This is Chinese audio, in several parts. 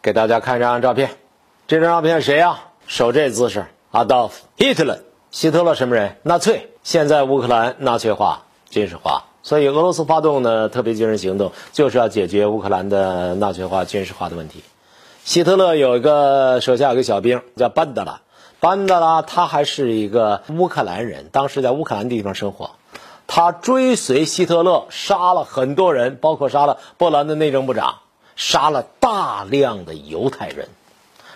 给大家看一张照片，这张照片谁呀？手这姿势，Adolf Hitler，希特勒什么人？纳粹。现在乌克兰纳粹化、军事化，所以俄罗斯发动的特别军事行动，就是要解决乌克兰的纳粹化、军事化的问题。希特勒有一个手下有个小兵叫班德拉，班德拉他还是一个乌克兰人，当时在乌克兰地方生活。他追随希特勒，杀了很多人，包括杀了波兰的内政部长，杀了大量的犹太人，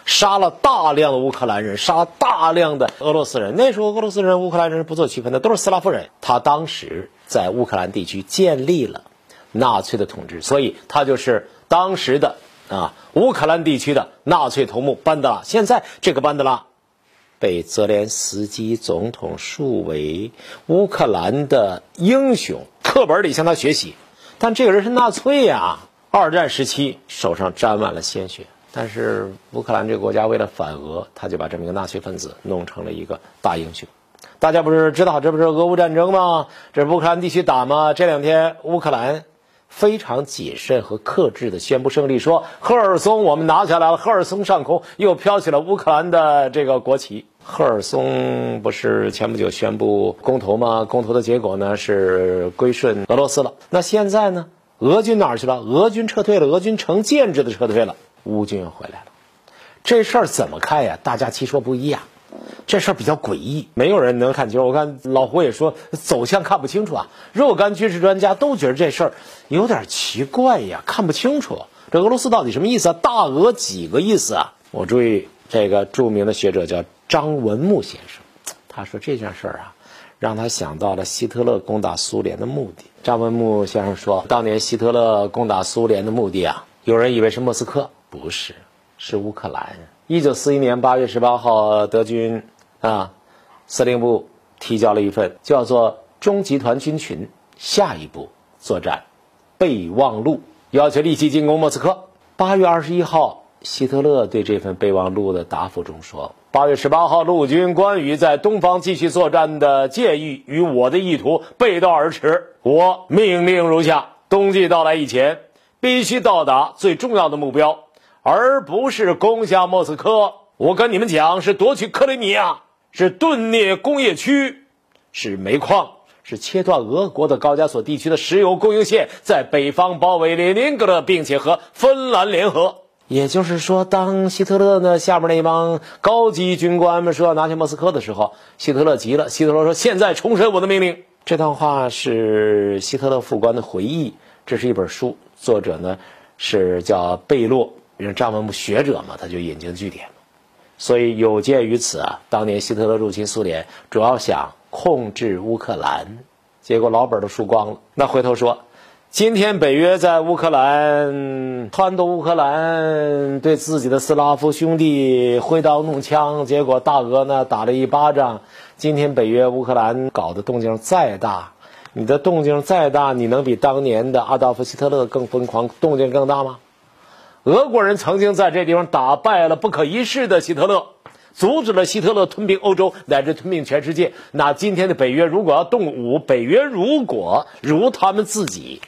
杀了大量的乌克兰人，杀了大量的俄罗斯人。那时候俄罗斯人、乌克兰人是不做区分的，都是斯拉夫人。他当时在乌克兰地区建立了纳粹的统治，所以他就是当时的啊乌克兰地区的纳粹头目班德拉。现在这个班德拉。被泽连斯基总统树为乌克兰的英雄，课本里向他学习。但这个人是纳粹呀！二战时期手上沾满了鲜血，但是乌克兰这个国家为了反俄，他就把这么一个纳粹分子弄成了一个大英雄。大家不是知道这不是俄乌战争吗？这乌克兰地区打吗？这两天乌克兰。非常谨慎和克制的宣布胜利，说赫尔松我们拿下来了。赫尔松上空又飘起了乌克兰的这个国旗。赫尔松不是前不久宣布公投吗？公投的结果呢是归顺俄罗斯了。那现在呢？俄军哪儿去了？俄军撤退了。俄军成建制的撤退了。乌军又回来了。这事儿怎么看呀？大家七说不一啊。这事儿比较诡异，没有人能看清。我看老胡也说走向看不清楚啊。若干军事专家都觉得这事儿有点奇怪呀，看不清楚。这俄罗斯到底什么意思啊？大俄几个意思啊？我注意这个著名的学者叫张文木先生，他说这件事儿啊，让他想到了希特勒攻打苏联的目的。张文木先生说，当年希特勒攻打苏联的目的啊，有人以为是莫斯科，不是，是乌克兰。一九四一年八月十八号，德军啊司令部提交了一份叫做《中集团军群下一步作战备忘录》，要求立即进攻莫斯科。八月二十一号，希特勒对这份备忘录的答复中说：“八月十八号，陆军关于在东方继续作战的建议与我的意图背道而驰。我命令如下：冬季到来以前，必须到达最重要的目标。”而不是攻下莫斯科，我跟你们讲，是夺取克里米亚，是顿涅工业区，是煤矿，是切断俄国的高加索地区的石油供应线，在北方包围列宁格勒，并且和芬兰联合。也就是说，当希特勒呢下面那帮高级军官们说要拿下莫斯科的时候，希特勒急了。希特勒说：“现在重申我的命令。”这段话是希特勒副官的回忆。这是一本书，作者呢是叫贝洛。因为张文木学者嘛，他就引经据典所以有鉴于此啊，当年希特勒入侵苏联，主要想控制乌克兰，结果老本都输光了。那回头说，今天北约在乌克兰撺掇乌克兰对自己的斯拉夫兄弟挥刀弄枪，结果大俄呢打了一巴掌。今天北约乌克兰搞的动静再大，你的动静再大，你能比当年的阿道夫希特勒更疯狂，动静更大吗？俄国人曾经在这地方打败了不可一世的希特勒，阻止了希特勒吞并欧洲乃至吞并全世界。那今天的北约如果要动武，北约如果如他们自己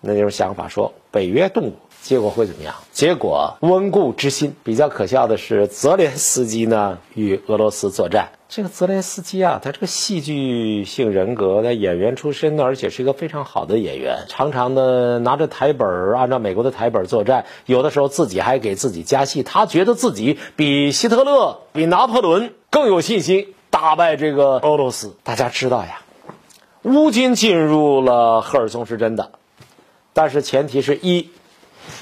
那种想法说北约动武，结果会怎么样？结果温故知新。比较可笑的是，泽连斯基呢与俄罗斯作战。这个泽连斯基啊，他这个戏剧性人格，他演员出身的，而且是一个非常好的演员，常常的拿着台本按照美国的台本作战，有的时候自己还给自己加戏。他觉得自己比希特勒、比拿破仑更有信心打败这个俄罗斯。大家知道呀，乌军进入了赫尔松是真的，但是前提是一，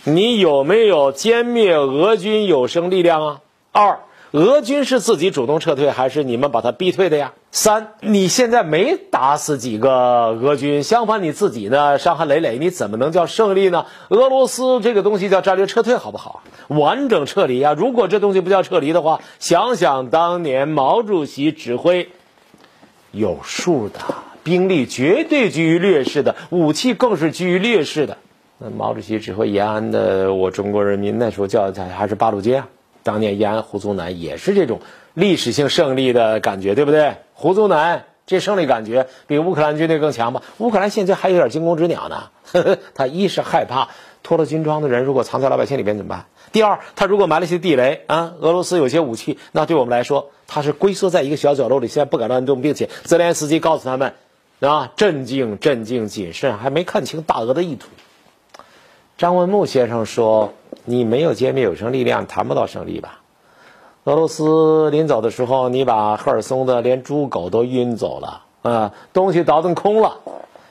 你有没有歼灭俄军有生力量啊？二。俄军是自己主动撤退，还是你们把他逼退的呀？三，你现在没打死几个俄军，相反你自己呢伤痕累累，你怎么能叫胜利呢？俄罗斯这个东西叫战略撤退，好不好？完整撤离啊！如果这东西不叫撤离的话，想想当年毛主席指挥，有数的兵力绝对居于劣势的，武器更是居于劣势的。那毛主席指挥延安的，我中国人民那时候叫他还是八路军啊。当年延安胡宗南也是这种历史性胜利的感觉，对不对？胡宗南这胜利感觉比乌克兰军队更强吧？乌克兰现在还有点惊弓之鸟呢。呵 呵他一是害怕脱了军装的人如果藏在老百姓里边怎么办？第二，他如果埋了些地雷啊，俄罗斯有些武器，那对我们来说，他是龟缩在一个小角落里，现在不敢乱动，并且泽连斯基告诉他们啊，镇静、镇静、谨慎，还没看清大俄的意图。张文木先生说：“你没有歼灭有生力量，谈不到胜利吧？俄罗斯临走的时候，你把赫尔松的连猪狗都运走了啊，东西倒腾空了。”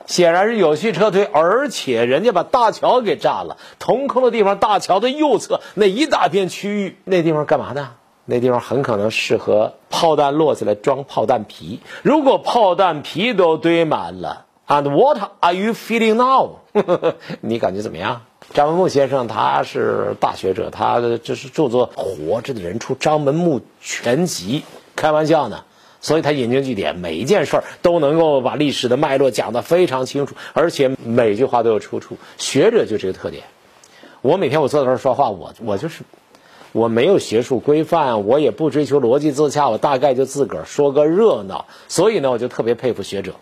显然是有序撤退，而且人家把大桥给炸了，腾空的地方，大桥的右侧那一大片区域，那地方干嘛呢？那地方很可能适合炮弹落下来装炮弹皮。如果炮弹皮都堆满了，And what are you feeling now？你感觉怎么样？张文木先生他是大学者，他的这是著作《活着的人》出《张文木全集》，开玩笑呢。所以他引经据典，每一件事儿都能够把历史的脉络讲得非常清楚，而且每句话都有出处。学者就这个特点。我每天我坐在这儿说话，我我就是我没有学术规范，我也不追求逻辑自洽，我大概就自个儿说个热闹。所以呢，我就特别佩服学者。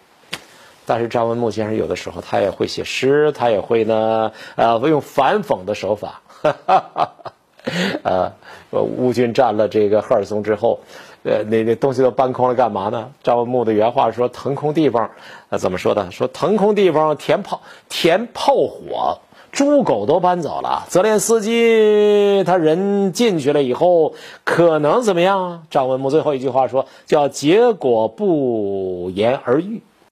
但是张文木先生有的时候他也会写诗，他也会呢，呃，用反讽的手法。呃，乌军占了这个赫尔松之后。呃，那那东西都搬空了，干嘛呢？张文木的原话说：“腾空地方，呃，怎么说的？说腾空地方填炮填炮火，猪狗都搬走了。泽连斯基他人进去了以后，可能怎么样？”张文木最后一句话说：“叫结果不言而喻。”